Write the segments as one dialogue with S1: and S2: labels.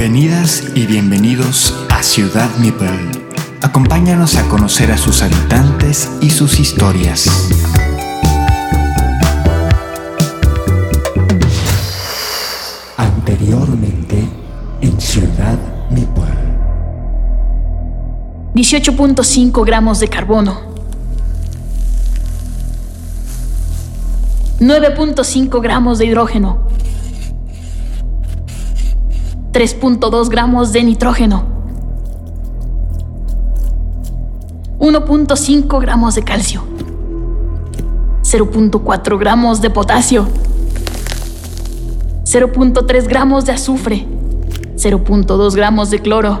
S1: Bienvenidas y bienvenidos a Ciudad Mipel. Acompáñanos a conocer a sus habitantes y sus historias. Anteriormente en Ciudad Mipel.
S2: 18.5 gramos de carbono. 9.5 gramos de hidrógeno. 3.2 gramos de nitrógeno. 1.5 gramos de calcio. 0.4 gramos de potasio. 0.3 gramos de azufre. 0.2 gramos de cloro.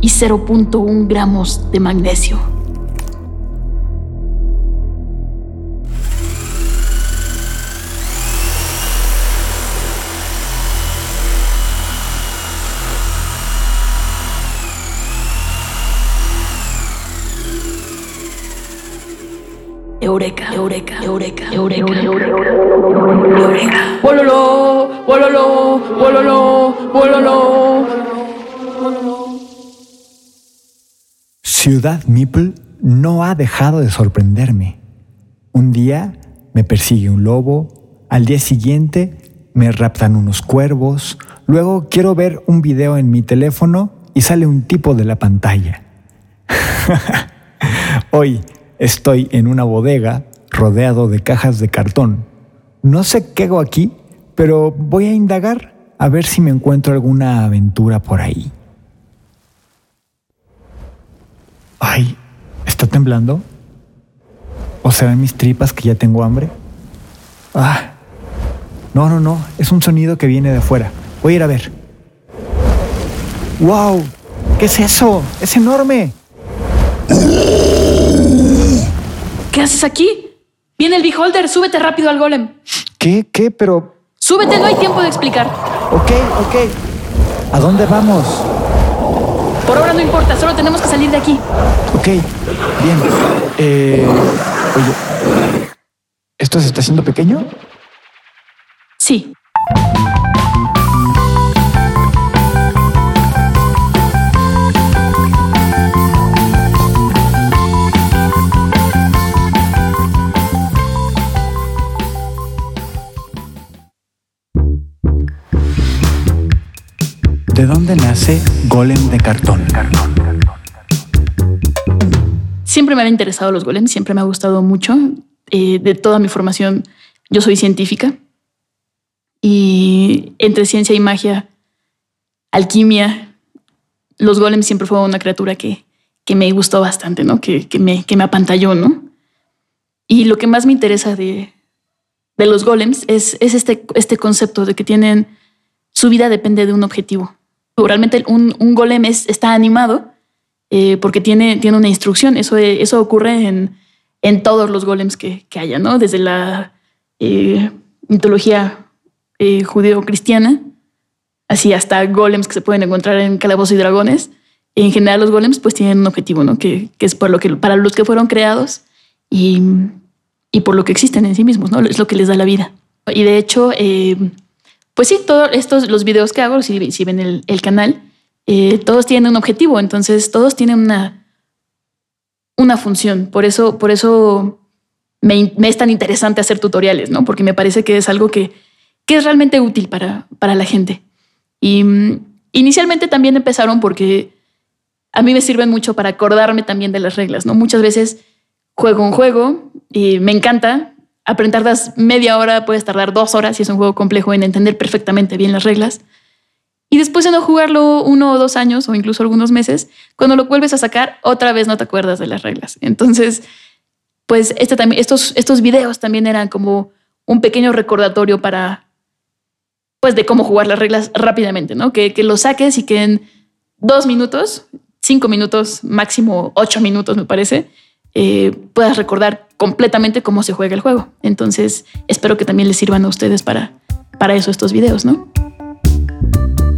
S2: Y 0.1 gramos de magnesio. Eureka, eureka, eureka, eureka, eureka, wololo, wololo, wololo.
S1: Ciudad Meeple no ha dejado de sorprenderme. Un día me persigue un lobo, al día siguiente me raptan unos cuervos, luego quiero ver un video en mi teléfono y sale un tipo de la pantalla. Hoy estoy en una bodega rodeado de cajas de cartón. No sé qué hago aquí, pero voy a indagar a ver si me encuentro alguna aventura por ahí. Ay, ¿está temblando? ¿O serán mis tripas que ya tengo hambre? Ah, no, no, no, es un sonido que viene de afuera. Voy a ir a ver. ¡Wow! ¿Qué es eso? ¡Es enorme!
S2: ¿Qué haces aquí? Viene el beholder, súbete rápido al golem.
S1: ¿Qué? ¿Qué? Pero...
S2: Súbete, no hay tiempo de explicar.
S1: Ok, ok. ¿A dónde vamos?
S2: Por ahora no importa, solo tenemos que salir de aquí.
S1: Ok, bien. Eh, oye, ¿esto se está haciendo pequeño?
S2: Sí.
S1: ¿De dónde nace Golem de cartón?
S2: Siempre me han interesado los golems, siempre me ha gustado mucho. Eh, de toda mi formación, yo soy científica. Y entre ciencia y magia, alquimia, los golems siempre fueron una criatura que, me gustó bastante, ¿no? Que, me, apantalló, ¿no? Y lo que más me interesa de, los golems es, es este, este concepto de que tienen su vida depende de un objetivo. Realmente un, un golem es, está animado eh, porque tiene, tiene una instrucción. Eso, eso ocurre en, en todos los golems que, que haya, ¿no? Desde la eh, mitología eh, judeo-cristiana, así hasta golems que se pueden encontrar en calabozos y dragones. En general los golems pues tienen un objetivo, ¿no? Que, que es por lo que, para los que fueron creados y, y, por lo que existen en sí mismos, ¿no? Es lo que les da la vida. Y de hecho, eh, pues sí, todos estos, los videos que hago, si, si ven el, el canal, eh, todos tienen un objetivo, entonces todos tienen una, una función. Por eso, por eso me, me, es tan interesante hacer tutoriales, ¿no? Porque me parece que es algo que, que es realmente útil para, para la gente. Y um, inicialmente también empezaron porque a mí me sirven mucho para acordarme también de las reglas, ¿no? Muchas veces juego un juego y me encanta, aprender media hora, puedes tardar dos horas si es un juego complejo en entender perfectamente bien las reglas. Y después de no jugarlo uno o dos años o incluso algunos meses, cuando lo vuelves a sacar, otra vez no te acuerdas de las reglas. Entonces, pues este también, estos, estos videos también eran como un pequeño recordatorio para, pues, de cómo jugar las reglas rápidamente, ¿no? Que, que lo saques y que en dos minutos, cinco minutos, máximo ocho minutos, me parece, eh, puedas recordar completamente cómo se juega el juego. Entonces, espero que también les sirvan a ustedes para, para eso estos videos, ¿no?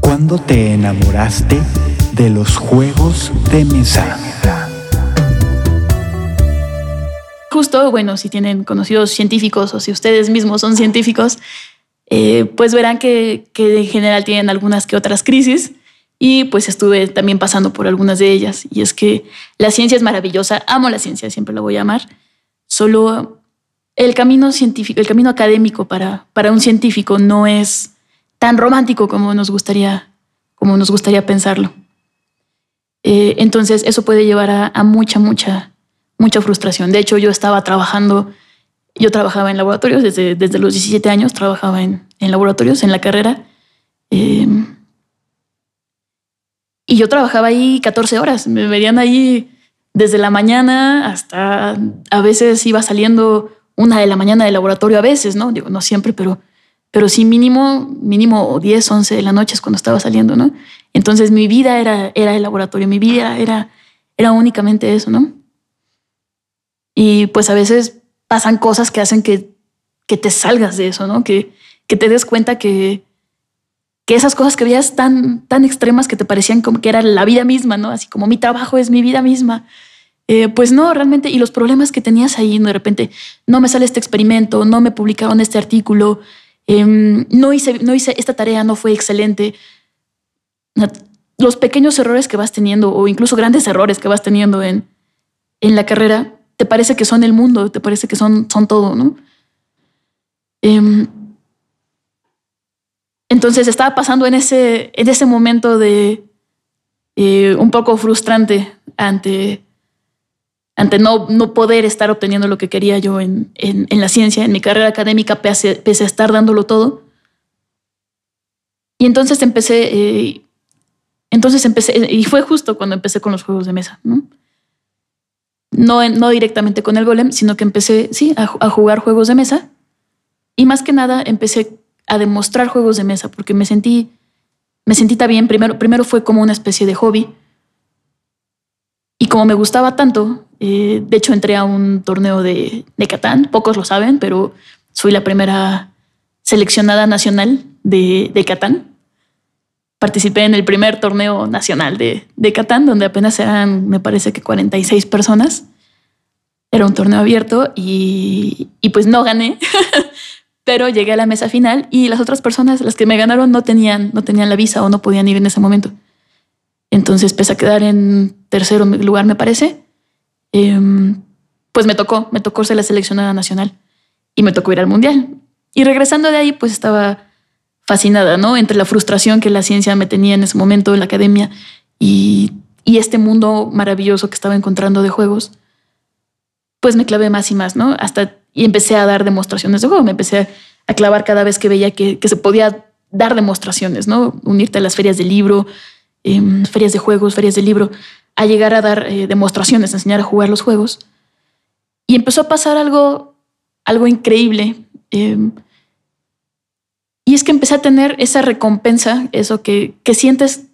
S1: ¿Cuándo te enamoraste de los juegos de mesa?
S2: Justo, bueno, si tienen conocidos científicos o si ustedes mismos son científicos, eh, pues verán que, que en general tienen algunas que otras crisis y pues estuve también pasando por algunas de ellas. Y es que la ciencia es maravillosa, amo la ciencia, siempre la voy a amar. Solo el camino científico, el camino académico para, para un científico no es tan romántico como nos gustaría, como nos gustaría pensarlo. Eh, entonces eso puede llevar a, mucha, mucha, mucha frustración. De hecho, yo estaba trabajando, yo trabajaba en laboratorios desde, desde los 17 años, trabajaba en, en laboratorios en la carrera. Eh, y yo trabajaba ahí 14 horas, me veían ahí desde la mañana hasta a veces iba saliendo una de la mañana del laboratorio a veces, ¿no? Digo, no siempre, pero, pero sí mínimo, mínimo 10, 11 de la noche es cuando estaba saliendo, ¿no? Entonces mi vida era, era el laboratorio, mi vida era, era únicamente eso, ¿no? Y pues a veces pasan cosas que hacen que, que te salgas de eso, ¿no? Que, que te des cuenta que, que esas cosas que veías tan, tan extremas que te parecían como que era la vida misma, ¿no? Así como mi trabajo es mi vida misma. Eh, pues no, realmente, y los problemas que tenías ahí, de repente, no me sale este experimento, no me publicaron este artículo, em, no, hice, no hice esta tarea, no fue excelente. Los pequeños errores que vas teniendo, o incluso grandes errores que vas teniendo en, en la carrera, te parece que son el mundo, te parece que son, son todo, ¿no? Eh, entonces estaba pasando en ese, en ese momento de eh, un poco frustrante ante, ante no, no poder estar obteniendo lo que quería yo en, en, la ciencia, en mi carrera académica, pese, a estar dándolo todo. Y entonces empecé, eh, entonces empecé, y fue justo cuando empecé con los juegos de mesa, ¿no? No, directamente con el golem, sino que empecé, sí, a, a jugar juegos de mesa. Y más que nada empecé a demostrar juegos de mesa porque me sentí, me sentí bien. Primero, primero fue como una especie de hobby. Y como me gustaba tanto, eh, de hecho entré a un torneo de, de Catán, pocos lo saben, pero soy la primera seleccionada nacional de, de Catán. Participé en el primer torneo nacional de, de Catán, donde apenas eran, me parece que 46 personas. Era un torneo abierto y, y pues no gané, pero llegué a la mesa final y las otras personas, las que me ganaron, no tenían, no tenían la visa o no podían ir en ese momento. Entonces, pese a quedar en tercer lugar, me parece, em, pues me tocó, me tocó ser la seleccionada nacional y me tocó ir al mundial. Y regresando de ahí, pues estaba fascinada, ¿no? Entre la frustración que la ciencia me tenía en ese momento en la academia y, y este mundo maravilloso que estaba encontrando de juegos, pues me clavé más y más, ¿no? Hasta y empecé a dar demostraciones de juego. Me empecé a clavar cada vez que veía que, se podía dar demostraciones, ¿no? Unirte a las ferias de libro, em, ferias de juegos, ferias de libro, a llegar a dar eh, demostraciones, a enseñar a jugar los juegos. Y empezó a pasar algo, algo increíble. Em, y es que empecé a tener esa recompensa, eso que, que sientes,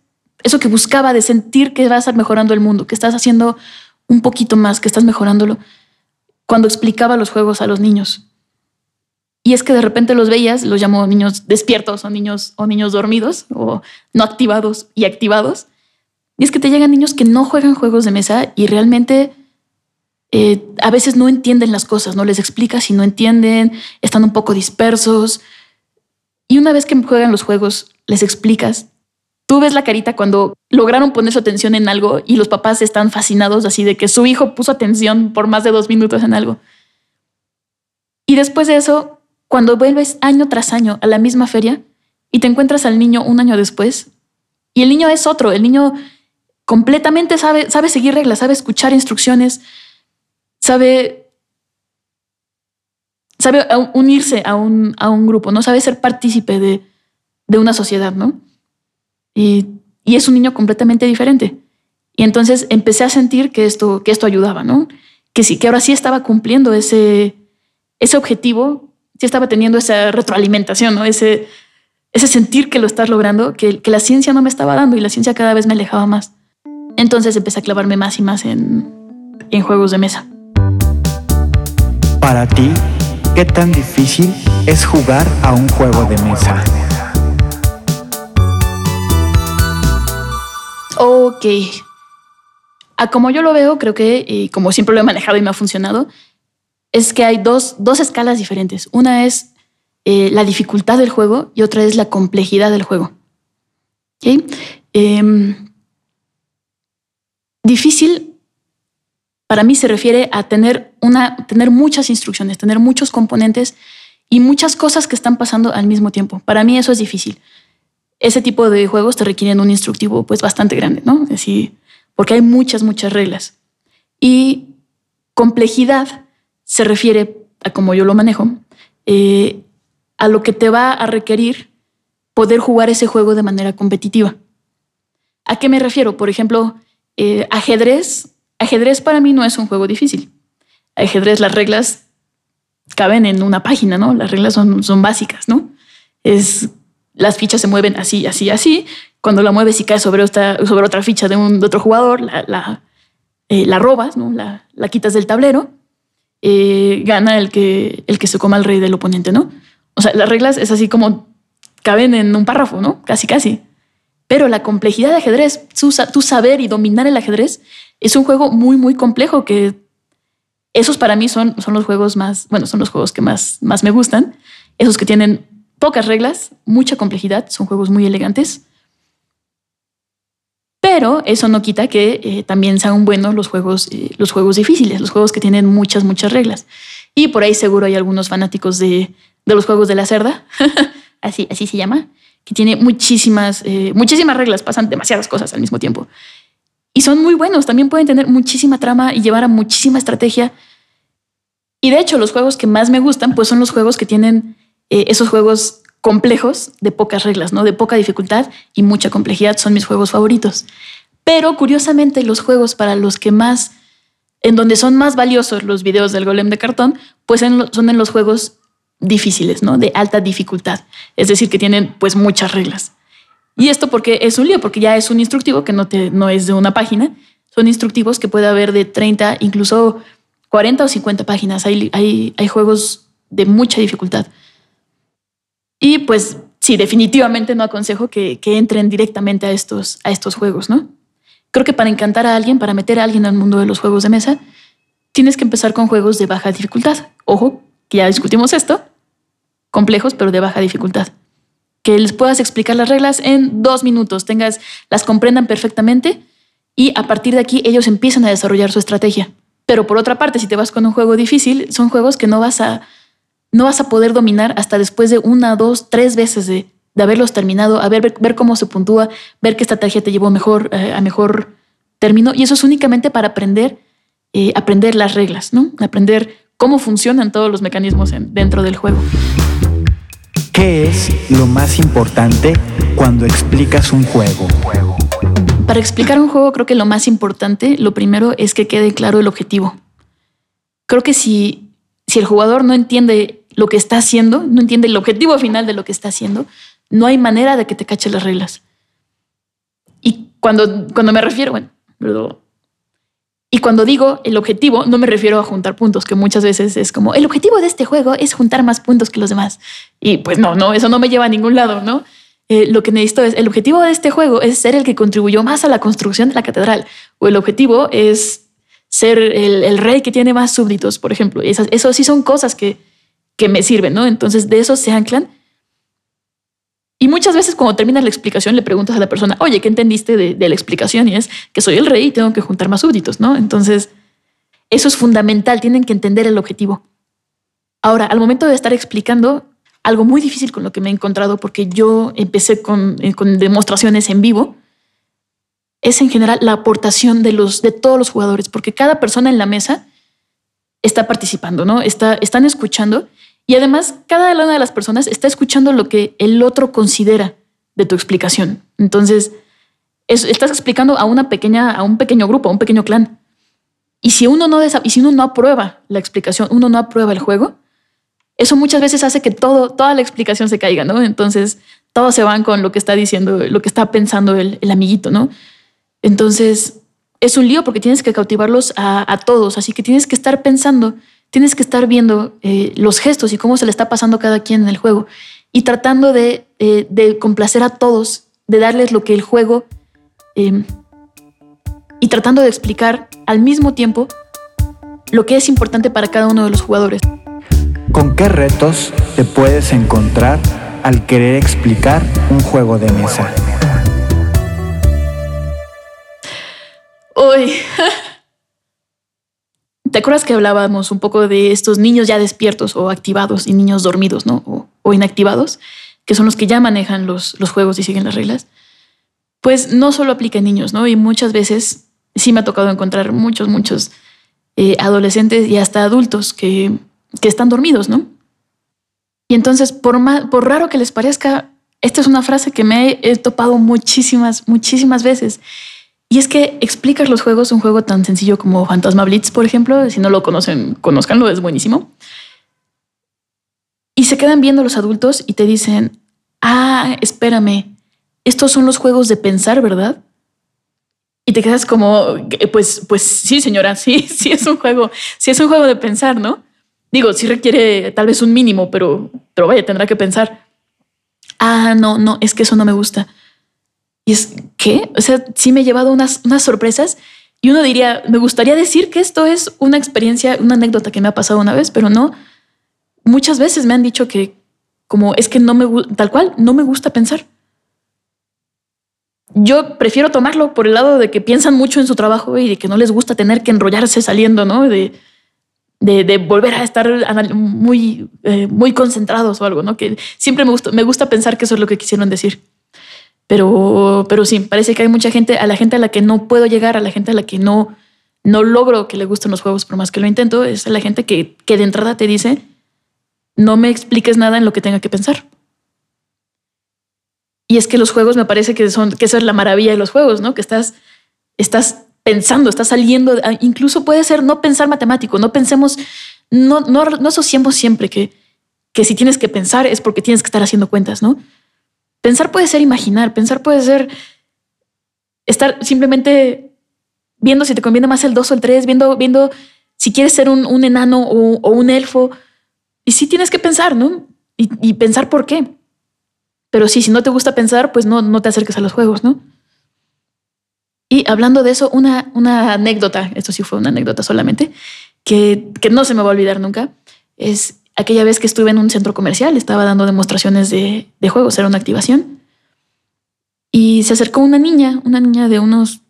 S2: eso que buscaba de sentir que vas mejorando el mundo, que estás haciendo un poquito más, que estás mejorándolo cuando explicaba los juegos a los niños. Y es que de repente los veías, los llamo niños despiertos o niños, o niños dormidos o no activados y activados. Y es que te llegan niños que no juegan juegos de mesa y realmente eh, a veces no entienden las cosas, no les explicas y no entienden, están un poco dispersos. Y una vez que juegan los juegos, les explicas tú ves la carita cuando lograron poner su atención en algo y los papás están fascinados así de que su hijo puso atención por más de dos minutos en algo. Y después de eso, cuando vuelves año tras año a la misma feria y te encuentras al niño un año después, y el niño es otro, el niño completamente sabe, sabe seguir reglas, sabe escuchar instrucciones, sabe, sabe unirse a un, a un grupo, ¿no? Sabe ser partícipe de, de una sociedad, ¿no? Y, es un niño completamente diferente. Y entonces empecé a sentir que esto, que esto ayudaba, ¿no? Que sí, que ahora sí estaba cumpliendo ese, ese objetivo, sí estaba teniendo esa retroalimentación, ¿no? Ese, ese sentir que lo estás logrando, que, que la ciencia no me estaba dando y la ciencia cada vez me alejaba más. Entonces empecé a clavarme más y más en, en juegos de mesa.
S1: Para ti, ¿qué tan difícil es jugar a un juego de mesa?
S2: Ok. A como yo lo veo, creo que, como siempre lo he manejado y me ha funcionado, es que hay dos, dos escalas diferentes. Una es eh, la dificultad del juego y otra es la complejidad del juego. Em, difícil para mí se refiere a tener, una, tener muchas instrucciones, tener muchos componentes y muchas cosas que están pasando al mismo tiempo. Para mí eso es difícil. Ese tipo de juegos te requieren un instructivo pues bastante grande, ¿no? Así, porque hay muchas, muchas reglas. Y complejidad se refiere a como yo lo manejo, eh, a lo que te va a requerir poder jugar ese juego de manera competitiva. ¿A qué me refiero? Por ejemplo, eh, ajedrez. Ajedrez para mí no es un juego difícil. Ajedrez, las reglas caben en una página, ¿no? Las reglas son, son básicas, ¿no? Es, las fichas se mueven así, así, así. Cuando la mueves y cae sobre, otra, sobre otra ficha de, un, otro jugador, la, la, eh, la robas, ¿no? La, la, quitas del tablero, eh, gana el que, el que se coma al rey del oponente, ¿no? O sea, las reglas es así como caben en un párrafo, ¿no? Casi, casi. Pero la complejidad de ajedrez, tu saber y dominar el ajedrez, es un juego muy, muy complejo que esos para mí son, son los juegos más, bueno, son los juegos que más, más me gustan. Esos que tienen pocas reglas, mucha complejidad, son juegos muy elegantes. Pero eso no quita que eh, también sean buenos los juegos, eh, los juegos difíciles, los juegos que tienen muchas, muchas reglas. Y por ahí seguro hay algunos fanáticos de, de los juegos de la cerda, así, así se llama, que tiene muchísimas, eh, muchísimas reglas, pasan demasiadas cosas al mismo tiempo. Y son muy buenos, también pueden tener muchísima trama y llevar a muchísima estrategia. Y de hecho, los juegos que más me gustan, pues son los juegos que tienen eh, esos juegos complejos de pocas reglas, ¿no? De poca dificultad y mucha complejidad son mis juegos favoritos. Pero curiosamente, los juegos para los que más, en donde son más valiosos los videos del golem de cartón, pues son en los juegos difíciles, ¿no? De alta dificultad. Es decir, que tienen pues muchas reglas. Y esto porque es un lío, porque ya es un instructivo que no, te, no es de una página. Son instructivos que puede haber de 30, incluso 40 o 50 páginas. Hay, hay, hay juegos de mucha dificultad. Y pues sí, definitivamente no aconsejo que, entren directamente a estos, a estos juegos, ¿no? Creo que para encantar a alguien, para meter a alguien al mundo de los juegos de mesa, tienes que empezar con juegos de baja dificultad. Ojo, que ya discutimos esto, complejos pero de baja dificultad. Que les puedas explicar las reglas en dos minutos, tengas, las comprendan perfectamente y a partir de aquí ellos empiezan a desarrollar su estrategia. Pero por otra parte, si te vas con un juego difícil, son juegos que no vas a, no vas a poder dominar hasta después de una, dos, tres veces de, de haberlos terminado, a ver, ver, cómo se puntúa, ver qué estrategia te llevó mejor, eh, a mejor término. Y eso es únicamente para aprender, eh, aprender las reglas, ¿no? Aprender cómo funcionan todos los mecanismos dentro del juego.
S1: ¿Qué es lo más importante cuando explicas un juego?
S2: Para explicar un juego creo que lo más importante, lo primero es que quede claro el objetivo. Creo que si, si el jugador no entiende lo que está haciendo, no entiende el objetivo final de lo que está haciendo, no hay manera de que te cache las reglas. Y cuando, cuando me refiero, bueno, y cuando digo el objetivo, no me refiero a juntar puntos, que muchas veces es como, el objetivo de este juego es juntar más puntos que los demás. Y pues no, no, eso no me lleva a ningún lado, ¿no? Eh, lo que necesito es, el objetivo de este juego es ser el que contribuyó más a la construcción de la catedral. O el objetivo es ser el, rey que tiene más súbditos, por ejemplo. Esas, eso sí son cosas que, que me sirven, ¿no? Entonces de eso se anclan y muchas veces cuando terminas la explicación le preguntas a la persona, oye, ¿qué entendiste de, la explicación? Y es que soy el rey y tengo que juntar más súbditos, ¿no? Entonces, eso es fundamental, tienen que entender el objetivo. Ahora, al momento de estar explicando, algo muy difícil con lo que me he encontrado, porque yo empecé con, eh, con demostraciones en vivo, es en general la aportación de, los, de todos los jugadores, porque cada persona en la mesa está participando, ¿no? Está, están escuchando y además, cada una de las personas está escuchando lo que el otro considera de tu explicación. Entonces, estás explicando a una pequeña, a un pequeño grupo, a un pequeño clan. Y si uno no y si uno no aprueba la explicación, uno no aprueba el juego, eso muchas veces hace que todo, toda la explicación se caiga, ¿no? Entonces, todos se van con lo que está diciendo, lo que está pensando el, amiguito, ¿no? Entonces, es un lío porque tienes que cautivarlos a, todos, así que tienes que estar pensando tienes que estar viendo eh, los gestos y cómo se le está pasando a cada quien en el juego y tratando eh, de, complacer a todos, de darles lo que el juego em, y tratando de explicar al mismo tiempo lo que es importante para cada uno de los jugadores.
S1: ¿Con qué retos te puedes encontrar al querer explicar un juego de mesa?
S2: Uy. ¿Te acuerdas que hablábamos un poco de estos niños ya despiertos o activados y niños dormidos, ¿no? O, inactivados, que son los que ya manejan los, los juegos y siguen las reglas. Pues no solo aplica en niños, ¿no? Y muchas veces sí me ha tocado encontrar muchos, muchos eh, adolescentes y hasta adultos que, que están dormidos, ¿no? Y entonces, por, por raro que les parezca, esta es una frase que me he topado muchísimas, muchísimas veces. Y es que explicas los juegos, un juego tan sencillo como Fantasma Blitz, por ejemplo, si no lo conocen, conozcanlo, es buenísimo. Y se quedan viendo los adultos y te dicen, ah, espérame, estos son los juegos de pensar, ¿verdad? Y te quedas como, pues, pues sí, señora, sí, sí es un juego, sí es un juego de pensar, ¿no? Digo, sí requiere tal vez un mínimo, pero, pero vaya, tendrá que pensar. Ah, no, no, es que eso no me gusta. Y es, ¿qué? O sea, sí me he llevado unas, unas sorpresas y uno diría, me gustaría decir que esto es una experiencia, una anécdota que me ha pasado una vez, pero no. Muchas veces me han dicho que como es que no me, tal cual, no me gusta pensar. Yo prefiero tomarlo por el lado de que piensan mucho en su trabajo y de que no les gusta tener que enrollarse saliendo, ¿no? De, de, volver a estar muy, eh, muy concentrados o algo, ¿no? Que siempre me me gusta pensar que eso es lo que quisieron decir. Pero, pero sí, parece que hay mucha gente, a la gente a la que no puedo llegar, a la gente a la que no, no logro que le gusten los juegos por más que lo intento, es a la gente que, que de entrada te dice, no me expliques nada en lo que tenga que pensar. Y es que los juegos me parece que son, que es la maravilla de los juegos, ¿no? Que estás, estás pensando, estás saliendo, incluso puede ser no pensar matemático, no pensemos, no, no, no asociemos siempre que, que si tienes que pensar es porque tienes que estar haciendo cuentas, ¿no? Pensar puede ser imaginar, pensar puede ser estar simplemente viendo si te conviene más el 2 o el 3, viendo, viendo si quieres ser un, enano o, un elfo. Y sí tienes que pensar, ¿no? Y, pensar por qué. Pero sí, si no te gusta pensar, pues no, no te acerques a los juegos, ¿no? Y hablando de eso, una, una anécdota, esto sí fue una anécdota solamente, que, que no se me va a olvidar nunca, es aquella vez que estuve en un centro comercial, estaba dando demostraciones de, juegos, era una activación. Y se acercó una niña, una niña de unos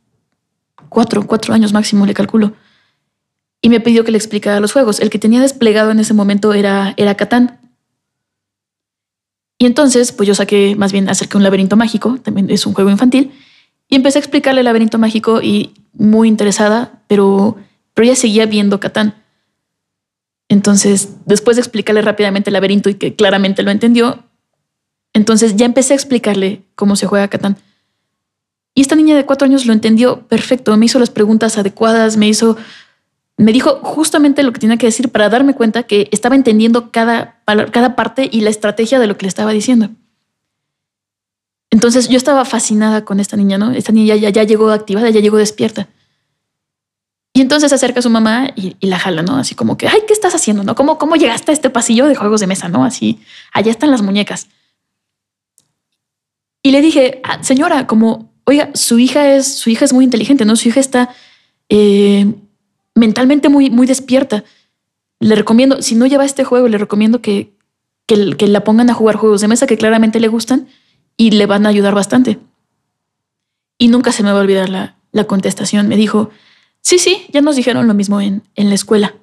S2: cuatro, cuatro años máximo, le calculo. Y me pidió que le explicara los juegos. El que tenía desplegado en ese momento era, era Catán. Y entonces, pues yo saqué, más bien acerqué un laberinto mágico, también es un juego infantil, y empecé a explicarle el laberinto mágico y muy interesada, pero, pero ella seguía viendo Catán. Entonces, después de explicarle rápidamente el laberinto y que claramente lo entendió, entonces ya empecé a explicarle cómo se juega Catán. Y esta niña de cuatro años lo entendió perfecto, me hizo las preguntas adecuadas, me hizo, me dijo justamente lo que tenía que decir para darme cuenta que estaba entendiendo cada, cada parte y la estrategia de lo que le estaba diciendo. Entonces yo estaba fascinada con esta niña, ¿no? Esta niña ya, ya llegó activada, ya llegó despierta. Y entonces se acerca a su mamá y, la jala, ¿no? Así como que, ay, ¿qué estás haciendo? ¿No? ¿Cómo, ¿Cómo llegaste a este pasillo de juegos de mesa? ¿No? Así, allá están las muñecas. Y le dije, ah, señora, como, oiga, su hija es, su hija es muy inteligente, ¿no? Su hija está eh, mentalmente muy, muy despierta. Le recomiendo, si no lleva este juego, le recomiendo que, que, que la pongan a jugar juegos de mesa que claramente le gustan y le van a ayudar bastante. Y nunca se me va a olvidar la, la contestación. Me dijo, Sí, sí, ya nos dijeron lo mismo en, en la escuela,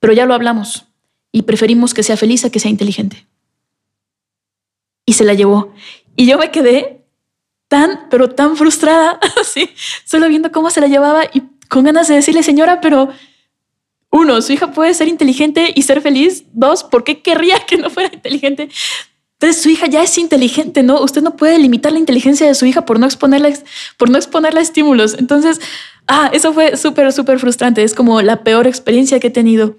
S2: pero ya lo hablamos y preferimos que sea feliz a que sea inteligente. Y se la llevó. Y yo me quedé tan, pero tan frustrada, así, solo viendo cómo se la llevaba y con ganas de decirle, señora, pero uno, su hija puede ser inteligente y ser feliz. Dos, ¿por qué querría que no fuera inteligente? Entonces, su hija ya es inteligente, ¿no? Usted no puede limitar la inteligencia de su hija por no exponerla, por no exponerla a estímulos. Entonces, Ah, eso fue súper, súper frustrante. Es como la peor experiencia que he tenido,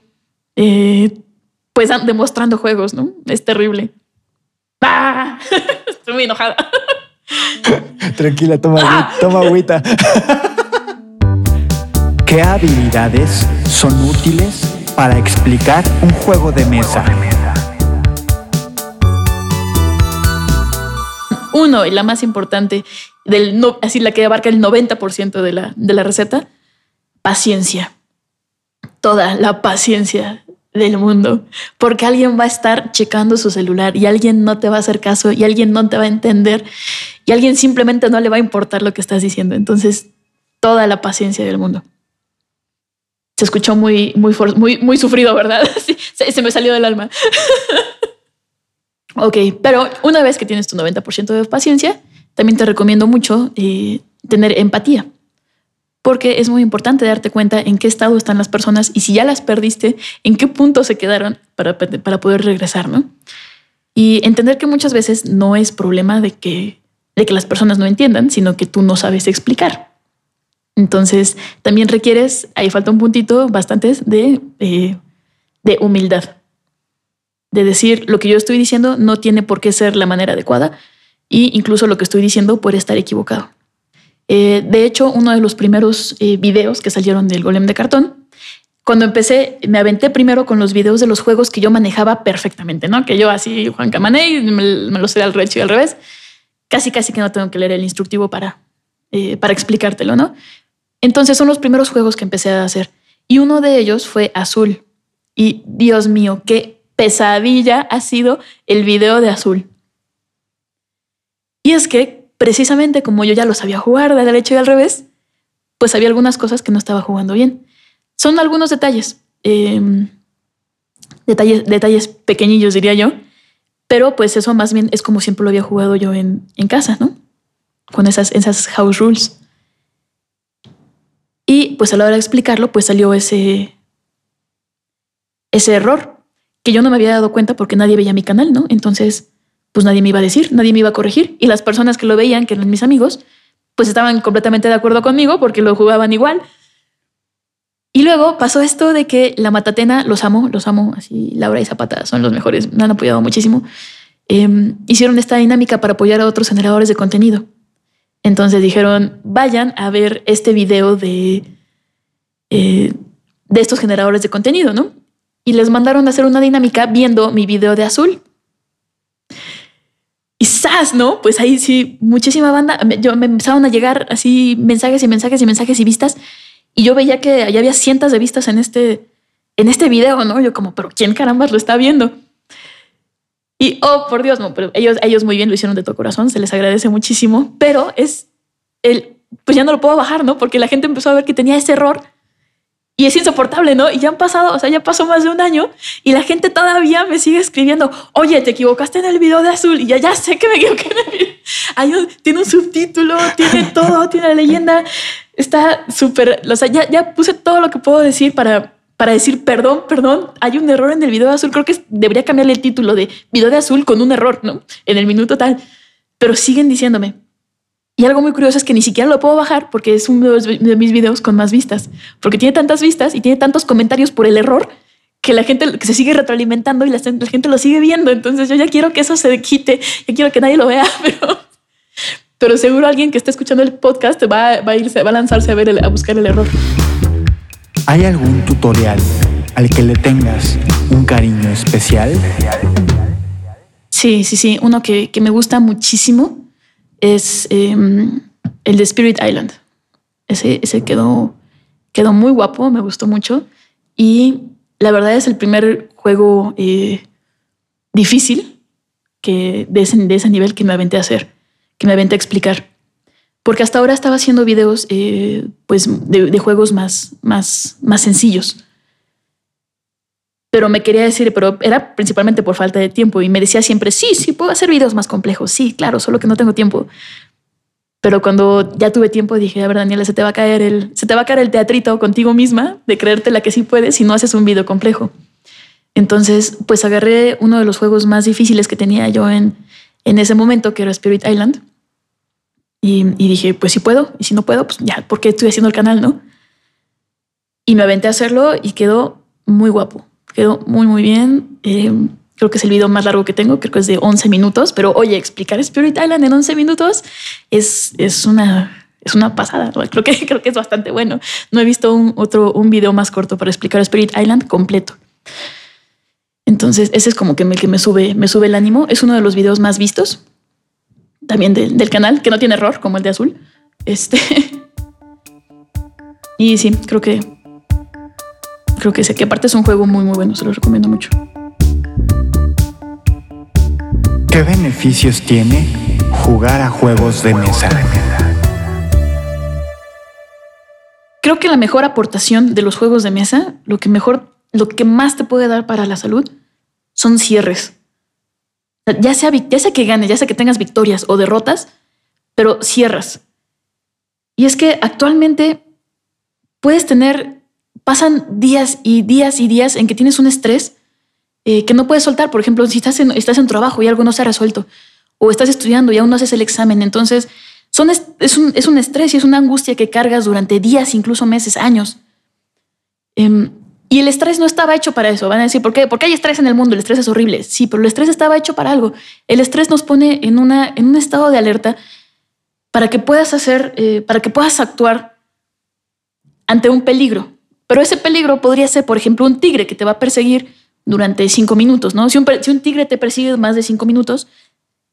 S2: eh, pues demostrando juegos, ¿no? Es terrible. ¡Ah! Estoy muy enojada.
S1: Tranquila, toma, ¡Ah! toma agüita. ¿Qué habilidades son útiles para explicar un juego de mesa?
S2: Uno, y la más importante, del no, así la que abarca el 90% de la, de la receta, paciencia. Toda la paciencia. del mundo, porque alguien va a estar checando su celular y alguien no te va a hacer caso y alguien no te va a entender y alguien simplemente no le va a importar lo que estás diciendo. Entonces, toda la paciencia del mundo. Se escuchó muy, muy, muy, muy sufrido, ¿verdad? Sí, se, me salió del alma. ok, pero una vez que tienes tu 90% de paciencia, también te recomiendo mucho eh, tener empatía porque es muy importante darte cuenta en qué estado están las personas y si ya las perdiste, en qué punto se quedaron para, para poder regresar, ¿no? Y entender que muchas veces no es problema de que, de que las personas no entiendan, sino que tú no sabes explicar. Entonces, también requieres, ahí falta un puntito bastante de, eh, de humildad, de decir lo que yo estoy diciendo no tiene por qué ser la manera adecuada y incluso lo que estoy diciendo puede estar equivocado. Eh, de hecho, uno de los primeros eh, videos que salieron del golem de cartón, cuando empecé, me aventé primero con los videos de los juegos que yo manejaba perfectamente, ¿no? Que yo así, Juan Camané, me, me lo sé al derecho y al revés. Casi, casi que no tengo que leer el instructivo para, eh, para explicártelo, ¿no? Entonces son los primeros juegos que empecé a hacer. Y uno de ellos fue Azul. Y Dios mío, qué pesadilla ha sido el video de Azul. Y es que precisamente como yo ya lo sabía jugar de derecho y al revés, pues había algunas cosas que no estaba jugando bien. Son algunos detalles, em, detalles, detalles pequeñillos diría yo, pero pues eso más bien es como siempre lo había jugado yo en, en casa, ¿no? Con esas, esas house rules. Y pues a la hora de explicarlo, pues salió ese, ese error que yo no me había dado cuenta porque nadie veía mi canal, ¿no? Entonces, pues nadie me iba a decir, nadie me iba a corregir. Y las personas que lo veían, que eran mis amigos, pues estaban completamente de acuerdo conmigo porque lo jugaban igual. Y luego pasó esto de que la Matatena, los amo, los amo, así Laura y Zapata son los mejores, me han apoyado muchísimo. Em, hicieron esta dinámica para apoyar a otros generadores de contenido. Entonces dijeron, vayan a ver este video de, eh, de estos generadores de contenido, ¿no? Y les mandaron a hacer una dinámica viendo mi video de azul. Y ¿no? Pues ahí sí, muchísima banda. Yo me empezaron a llegar así mensajes y mensajes y mensajes y vistas. Y yo veía que ya había cientos de vistas en este, en este video, ¿no? Yo como, pero ¿quién carambas lo está viendo? Y, oh, por Dios, no, pero ellos, ellos muy bien lo hicieron de todo corazón, se les agradece muchísimo, pero es el, pues ya no lo puedo bajar, ¿no? Porque la gente empezó a ver que tenía ese error y es insoportable, ¿no? Y ya han pasado, o sea, ya pasó más de un año y la gente todavía me sigue escribiendo, oye, te equivocaste en el video de azul y ya, ya sé que me equivoqué en el video. tiene un subtítulo, tiene todo, tiene la leyenda. Está súper, o sea, ya, ya puse todo lo que puedo decir para, para decir, perdón, perdón, hay un error en el video de azul. Creo que debería cambiarle el título de video de azul con un error, ¿no? En el minuto tal. Pero siguen diciéndome, y algo muy curioso es que ni siquiera lo puedo bajar porque es uno de mis videos con más vistas, porque tiene tantas vistas y tiene tantos comentarios por el error que la gente que se sigue retroalimentando y la, gente lo sigue viendo. Entonces yo ya quiero que eso se quite, yo quiero que nadie lo vea, pero, pero seguro alguien que esté escuchando el podcast va, va a irse, va a lanzarse a ver a buscar el error.
S1: ¿Hay algún tutorial al que le tengas un cariño especial?
S2: Sí, sí, sí. Uno que, que me gusta muchísimo es em, el de Spirit Island. Ese, ese quedó, quedó muy guapo, me gustó mucho. Y la verdad es el primer juego eh, difícil que de ese, de ese, nivel que me aventé a hacer, que me aventé a explicar. Porque hasta ahora estaba haciendo videos eh, pues de, de, juegos más, más, más sencillos pero me quería decir, pero era principalmente por falta de tiempo y me decía siempre, sí, sí, puedo hacer videos más complejos, sí, claro, solo que no tengo tiempo. Pero cuando ya tuve tiempo dije, a ver, Daniela, se te va a caer el, se te va a caer el teatrito contigo misma de creerte la que sí puedes si no haces un video complejo. Entonces, pues agarré uno de los juegos más difíciles que tenía yo en, en ese momento, que era Spirit Island. Y, dije, pues si puedo, y si no puedo, pues ya, porque estoy haciendo el canal, ¿no? Y me aventé a hacerlo y quedó muy guapo Quedó muy, muy bien. Eh, creo que es el video más largo que tengo, creo que es de 11 minutos, pero oye, explicar Spirit Island en 11 minutos es, es una, es una pasada. Creo que, creo que es bastante bueno. No he visto un, otro, un video más corto para explicar Spirit Island completo. Entonces, ese es como que me, que me sube, me sube el ánimo. Es uno de los videos más vistos también del canal, que no tiene error como el de azul. Este. y sí, creo que Creo que sé que aparte es un juego muy muy bueno, se lo recomiendo mucho.
S1: ¿Qué beneficios tiene jugar a juegos de mesa?
S2: Creo que la mejor aportación de los juegos de mesa, lo que mejor, lo que más te puede dar para la salud, son cierres. Ya sea, ya sea que ganes, ya sea que tengas victorias o derrotas, pero cierras. Y es que actualmente puedes tener, pasan días y días y días en que tienes un estrés eh, que no puedes soltar. Por ejemplo, si estás en, estás en trabajo y algo no se ha resuelto, o estás estudiando y aún no haces el examen, entonces son, es, un, es un estrés y es una angustia que cargas durante días, incluso meses, años. Em, y el estrés no estaba hecho para eso. Van a decir, ¿por qué? Porque hay estrés en el mundo, el estrés es horrible. Sí, pero el estrés estaba hecho para algo. El estrés nos pone en, una, en un estado de alerta para que puedas hacer, eh, para que puedas actuar ante un peligro. Pero ese peligro podría ser, por ejemplo, un tigre que te va a perseguir durante cinco minutos, ¿no? Si un, tigre te persigue más de cinco minutos,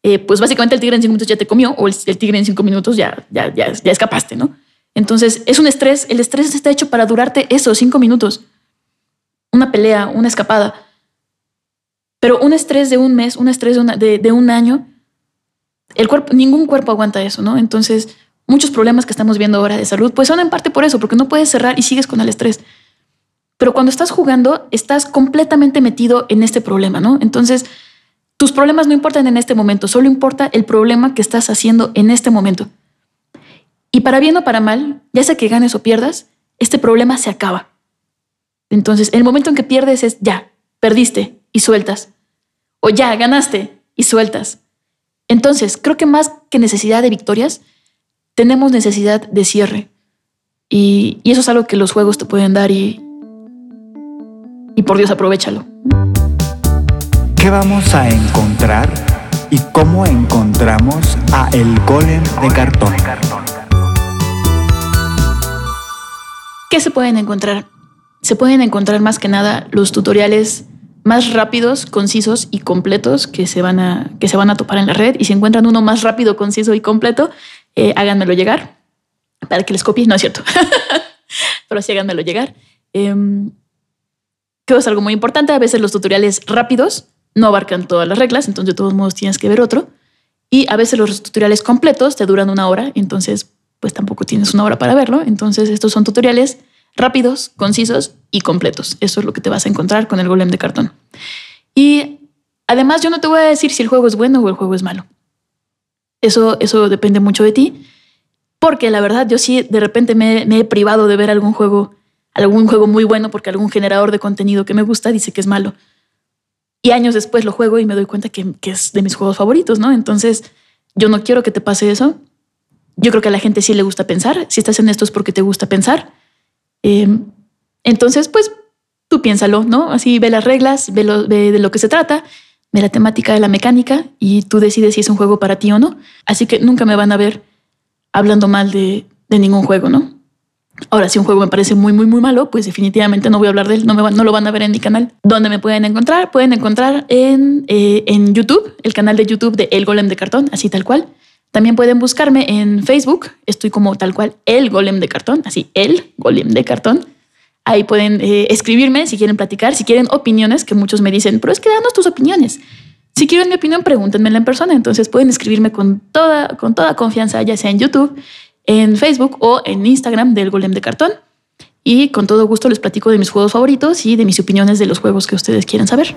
S2: eh, pues básicamente el tigre en cinco minutos ya te comió o el, tigre en cinco minutos ya, ya, ya, ya escapaste, ¿no? Entonces es un estrés, el estrés está hecho para durarte esos cinco minutos, una pelea, una escapada. Pero un estrés de un mes, un estrés de, de, un año, el cuerpo, ningún cuerpo aguanta eso, ¿no? Entonces muchos problemas que estamos viendo ahora de salud, pues son en parte por eso, porque no puedes cerrar y sigues con el estrés. Pero cuando estás jugando, estás completamente metido en este problema, ¿no? Entonces, tus problemas no importan en este momento, solo importa el problema que estás haciendo en este momento. Y para bien o para mal, ya sea que ganes o pierdas, este problema se acaba. Entonces, el momento en que pierdes es ya, perdiste y sueltas. O ya, ganaste y sueltas. Entonces, creo que más que necesidad de victorias, tenemos necesidad de cierre. Y, y eso es algo que los juegos te pueden dar y, y por Dios aprovechalo.
S1: ¿Qué vamos a encontrar y cómo encontramos a el golem de cartón?
S2: ¿Qué se pueden encontrar? Se pueden encontrar más que nada los tutoriales más rápidos, concisos y completos que se van a, que se van a topar en la red. Y si encuentran uno más rápido, conciso y completo, eh, háganmelo llegar para que les copie. No es cierto, pero sí háganmelo llegar. Em, es algo muy importante. A veces los tutoriales rápidos no abarcan todas las reglas, entonces de todos modos tienes que ver otro. Y a veces los tutoriales completos te duran una hora, entonces pues tampoco tienes una hora para verlo. Entonces estos son tutoriales rápidos, concisos y completos. Eso es lo que te vas a encontrar con el golem de cartón. Y además yo no te voy a decir si el juego es bueno o el juego es malo. Eso, eso depende mucho de ti. Porque la verdad yo sí de repente me he privado de ver algún juego algún juego muy bueno porque algún generador de contenido que me gusta dice que es malo. Y años después lo juego y me doy cuenta que, es de mis juegos favoritos, ¿no? Entonces, yo no quiero que te pase eso. Yo creo que a la gente sí le gusta pensar. Si estás en esto es porque te gusta pensar. Em, entonces, pues tú piénsalo, ¿no? Así ve las reglas, ve, de lo que se trata, ve la temática de la mecánica y tú decides si es un juego para ti o no. Así que nunca me van a ver hablando mal de, de ningún juego, ¿no? Ahora, si un juego me parece muy, muy, muy malo, pues definitivamente no voy a hablar de él, no, me no lo van a ver en mi canal. ¿Dónde me pueden encontrar? Pueden encontrar en, eh, en YouTube, el canal de YouTube de El Golem de Cartón, así tal cual. También pueden buscarme en Facebook, estoy como tal cual El Golem de Cartón, así El Golem de Cartón. Ahí pueden eh, escribirme si quieren platicar, si quieren opiniones, que muchos me dicen, pero es que danos tus opiniones. Si quieren mi opinión, pregúntenmela en persona. Entonces pueden escribirme con toda, con toda confianza, ya sea en YouTube en Facebook o en Instagram del Golem de Cartón. Y con todo gusto les platico de mis juegos favoritos y de mis opiniones de los juegos que ustedes quieran saber.